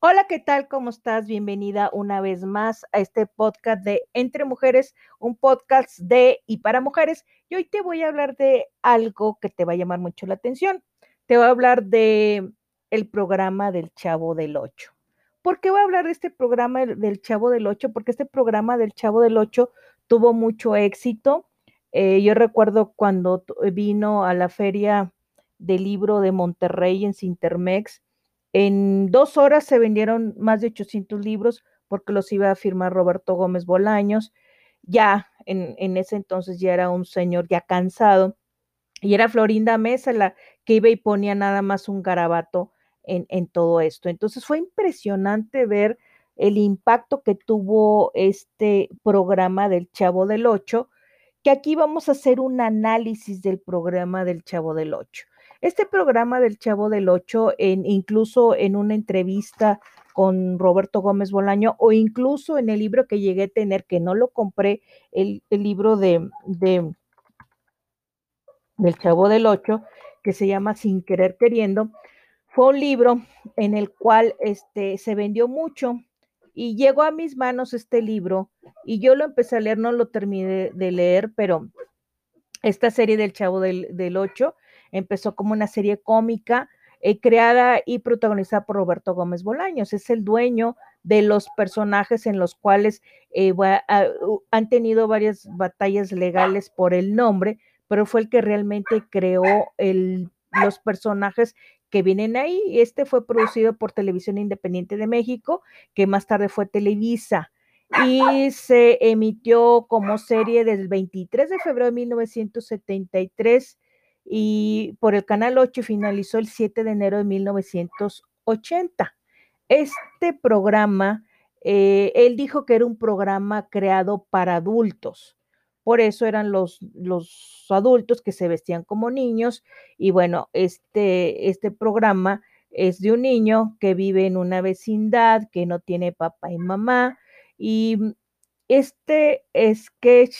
Hola, ¿qué tal? ¿Cómo estás? Bienvenida una vez más a este podcast de Entre Mujeres, un podcast de y para mujeres. Y hoy te voy a hablar de algo que te va a llamar mucho la atención. Te voy a hablar de el programa del Chavo del Ocho. ¿Por qué voy a hablar de este programa del Chavo del Ocho? Porque este programa del Chavo del Ocho tuvo mucho éxito. Eh, yo recuerdo cuando vino a la feria del libro de Monterrey en Sintermex, en dos horas se vendieron más de 800 libros porque los iba a firmar Roberto Gómez Bolaños. Ya en, ese entonces ya era un señor ya cansado y era Florinda Mesa la que iba y ponía nada más un garabato en, en todo esto. Entonces fue impresionante ver el impacto que tuvo este programa del Chavo del Ocho, que aquí vamos a hacer un análisis del programa del Chavo del Ocho. Este programa del Chavo del Ocho, en, incluso en una entrevista con Roberto Gómez Bolaño o incluso en el libro que llegué a tener, que no lo compré, el, libro de, de, del Chavo del Ocho, que se llama Sin Querer Queriendo, fue un libro en el cual este, se vendió mucho y llegó a mis manos este libro y yo lo empecé a leer, no lo terminé de leer, pero esta serie del Chavo del, del Ocho Empezó como una serie cómica eh, creada y protagonizada por Roberto Gómez Bolaños. Es el dueño de los personajes en los cuales eh, han tenido varias batallas legales por el nombre, pero fue el que realmente creó los personajes que vienen ahí. Este fue producido por Televisión Independiente de México, que más tarde fue Televisa y se emitió como serie desde el 23 de febrero de 1973 y por el Canal 8 finalizó el 7 de enero de 1980. Este programa, eh, él dijo que era un programa creado para adultos. Por eso eran los, los adultos que se vestían como niños. Y bueno, este, este programa es de un niño que vive en una vecindad, que no tiene papá y mamá. Y este sketch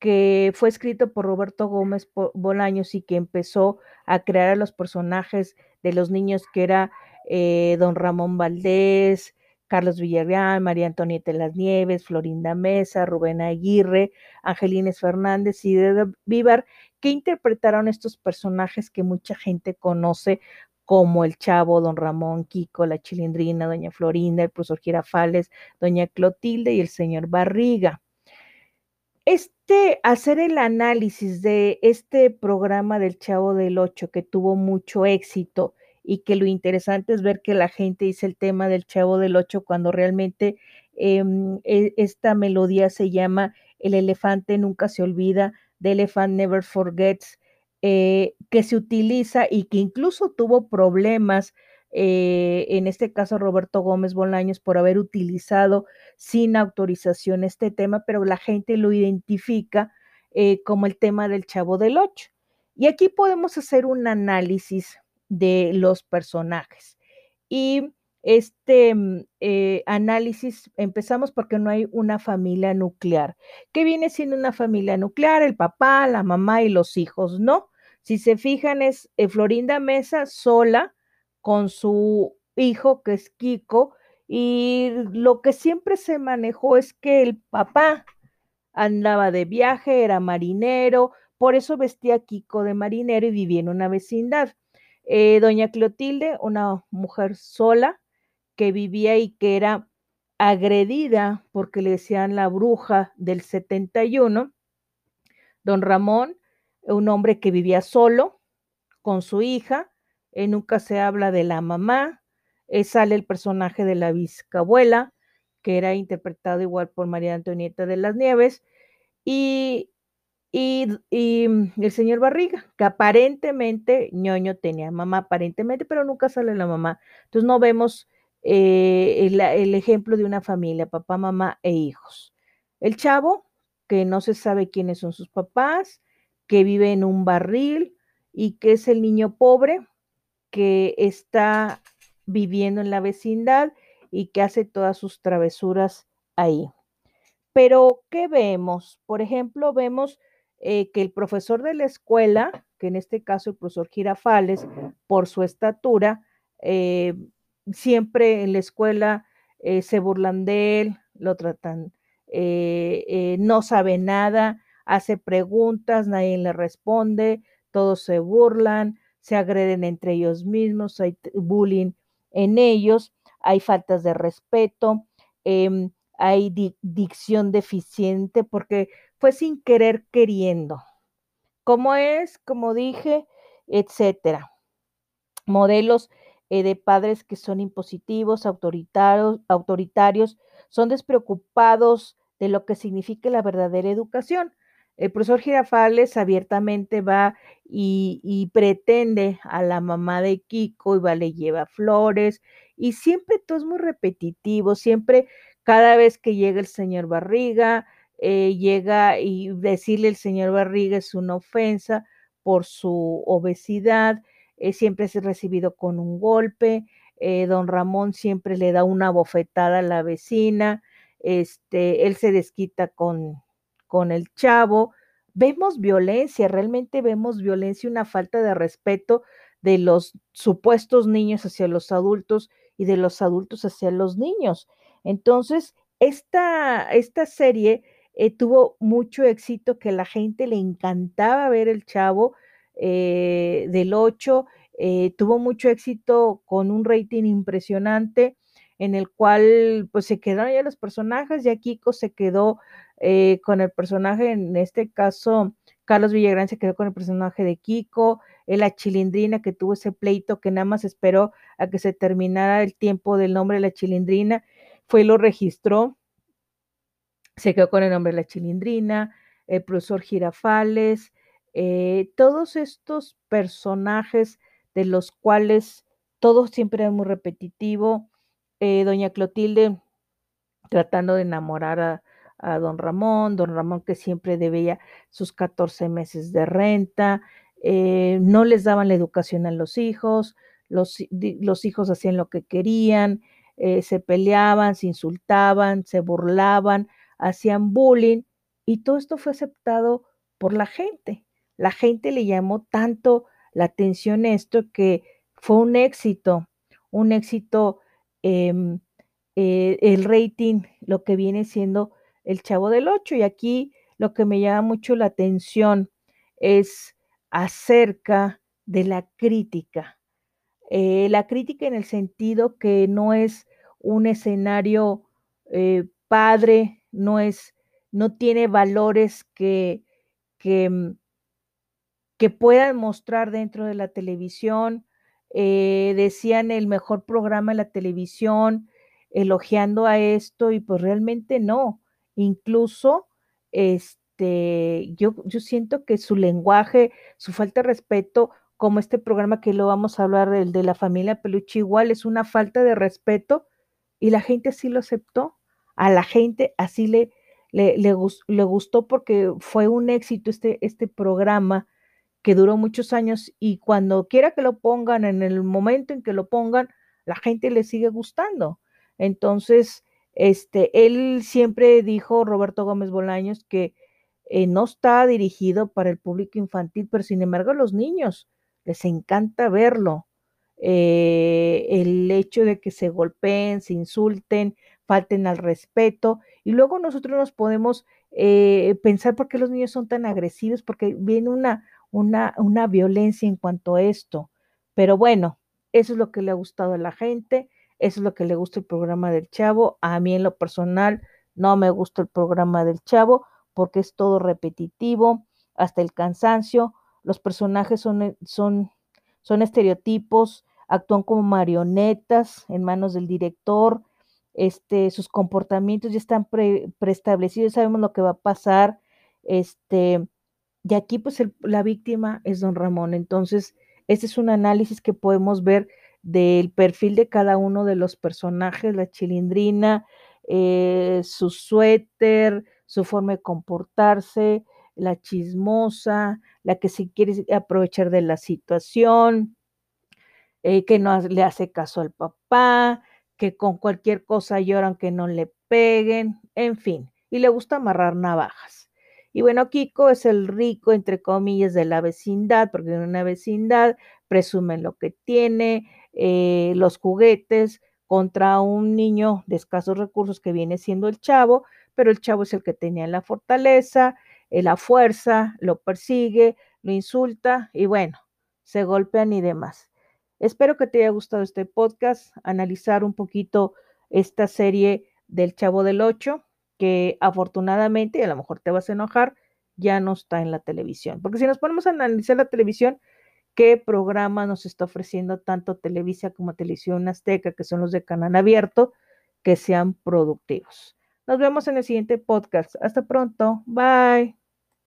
que fue escrito por Roberto Gómez Bolaños y que empezó a crear a los personajes de los niños que era eh, don Ramón Valdés, Carlos Villarreal, María Antonieta las Nieves, Florinda Mesa, Rubén Aguirre, Angelines Fernández y de Vivar, que interpretaron estos personajes que mucha gente conoce como el Chavo, Don Ramón, Kiko, la Chilindrina, Doña Florinda, el profesor Girafales, Doña Clotilde y el señor Barriga. Este, hacer el análisis de este programa del Chavo del Ocho que tuvo mucho éxito y que lo interesante es ver que la gente dice el tema del Chavo del Ocho cuando realmente em, e, esta melodía se llama El elefante nunca se olvida, The Elephant Never Forgets, eh, que se utiliza y que incluso tuvo problemas eh, en este caso Roberto Gómez Bolaños, por haber utilizado sin autorización este tema, pero la gente lo identifica eh, como el tema del Chavo del Ocho. Y aquí podemos hacer un análisis de los personajes. Y este mm, eh, análisis empezamos porque no hay una familia nuclear. ¿Qué viene siendo una familia nuclear? El papá, la mamá y los hijos, ¿no? Si se fijan, es Florinda Mesa sola, con su hijo, que es Kiko, y lo que siempre se manejó es que el papá andaba de viaje, era marinero, por eso vestía Kiko de marinero y vivía en una vecindad. Eh, doña Clotilde, una mujer sola que vivía y que era agredida porque le decían la bruja del 71. Don Ramón, un hombre que vivía solo con su hija, eh, nunca se habla de la mamá, eh, sale el personaje de la bisabuela, que era interpretado igual por María Antonieta de las Nieves, y, y, mm, el señor Barriga, que aparentemente ñoño tenía mamá, aparentemente, pero nunca sale la mamá. Entonces no vemos eh, el ejemplo de una familia, papá, mamá e hijos. El chavo, que no se sabe quiénes son sus papás, que vive en un barril y que es el niño pobre, que está viviendo en la vecindad y que hace todas sus travesuras ahí. Pero, ¿qué vemos? Por ejemplo, vemos eh, que el profesor de la escuela, que en este caso el profesor Girafales, por su estatura, eh, siempre en la escuela eh, se burlan de él, lo tratan, no sabe nada, hace preguntas, nadie le responde, todos se burlan, se agreden entre ellos mismos, hay bullying en ellos, hay faltas de respeto, em, hay dicción deficiente porque fue sin querer queriendo. ¿Cómo es? Como dije, etcétera. Modelos eh, de padres que son impositivos, autoritarios, autoritarios, son despreocupados de lo que significa la verdadera educación. El profesor Girafales abiertamente va y, pretende a la mamá de Kiko y va, le lleva flores y siempre todo es muy repetitivo, siempre cada vez que llega el señor Barriga, eh, llega y decirle el señor Barriga es una ofensa por su obesidad, eh, siempre es recibido con un golpe, eh, don Ramón siempre le da una bofetada a la vecina, este, él se desquita con, con el chavo. Vemos violencia, realmente vemos violencia, una falta de respeto de los supuestos niños hacia los adultos y de los adultos hacia los niños. Entonces, esta, esta serie eh, tuvo mucho éxito, que la gente le encantaba ver el chavo eh, del 8, eh, tuvo mucho éxito con un rating impresionante en el cual pues se quedaron ya los personajes, ya Kiko se quedó eh, con el personaje, en este caso Carlos Villagrán se quedó con el personaje de Kiko, eh, la chilindrina que tuvo ese pleito que nada más esperó a que se terminara el tiempo del nombre de la chilindrina, fue y lo registró, se quedó con el nombre de la chilindrina, el profesor Girafales, eh, todos estos personajes de los cuales todo siempre es muy repetitivo, doña Clotilde tratando de enamorar a, don Ramón, don Ramón que siempre debía sus 14 meses de renta, eh, no les daban la educación a los hijos, los, los hijos hacían lo que querían, eh, se peleaban, se insultaban, se burlaban, hacían bullying y todo esto fue aceptado por la gente. La gente le llamó tanto la atención esto que fue un éxito, un éxito Em, eh, el rating, lo que viene siendo el Chavo del 8. Y aquí lo que me llama mucho la atención es acerca de la crítica. Eh, la crítica en el sentido que no es un escenario eh, padre, no es, no tiene valores que, que, mm, puedan mostrar dentro de la televisión, eh, decían el mejor programa en la televisión, elogiando a esto, y pues realmente no. Incluso, este, yo, yo siento que su lenguaje, su falta de respeto, como este programa que lo vamos a hablar, el de la familia Peluche, igual es una falta de respeto, y la gente así lo aceptó. A la gente así le, le, le, le gustó porque fue un éxito este, este programa que duró muchos años y cuando quiera que lo pongan, en el momento en que lo pongan, la gente le sigue gustando. Entonces, este, él siempre dijo, Roberto Gómez Bolaños, que eh, no está dirigido para el público infantil, pero sin embargo a los niños les encanta verlo. Eh, el hecho de que se golpeen, se insulten, falten al respeto, y luego nosotros nos podemos eh, pensar por qué los niños son tan agresivos, porque viene una, una, una violencia en cuanto a esto. Pero bueno, eso es lo que le ha gustado a la gente, eso es lo que le gusta el programa del Chavo. A mí en lo personal no me gusta el programa del Chavo porque es todo repetitivo, hasta el cansancio. Los personajes son, eh, son, son estereotipos, actúan como marionetas en manos del director. Este, sus comportamientos ya están preestablecidos, sabemos lo que va a pasar. Este, y aquí pues la víctima es don Ramón. Entonces, este es un análisis que podemos ver del perfil de cada uno de los personajes, la chilindrina, eh, su suéter, su forma de comportarse, la chismosa, la que se quiere aprovechar de la situación, eh, que no le hace caso al papá, que con cualquier cosa lloran que no le peguen, en fin, y le gusta amarrar navajas. Y bueno, Kiko es el rico, entre comillas, de la vecindad, porque en una vecindad presumen lo que tiene, eh, los juguetes, contra un niño de escasos recursos que viene siendo el chavo, pero el chavo es el que tenía la fortaleza, eh, la fuerza, lo persigue, lo insulta y bueno, se golpean y demás. Espero que te haya gustado este podcast, analizar un poquito esta serie del Chavo del Ocho, que afortunadamente, y a lo mejor te vas a enojar, ya no está en la televisión. Porque si nos ponemos a analizar la televisión, ¿qué programa nos está ofreciendo tanto Televisa como Televisión Azteca, que son los de canal abierto, que sean productivos? Nos vemos en el siguiente podcast. Hasta pronto. Bye.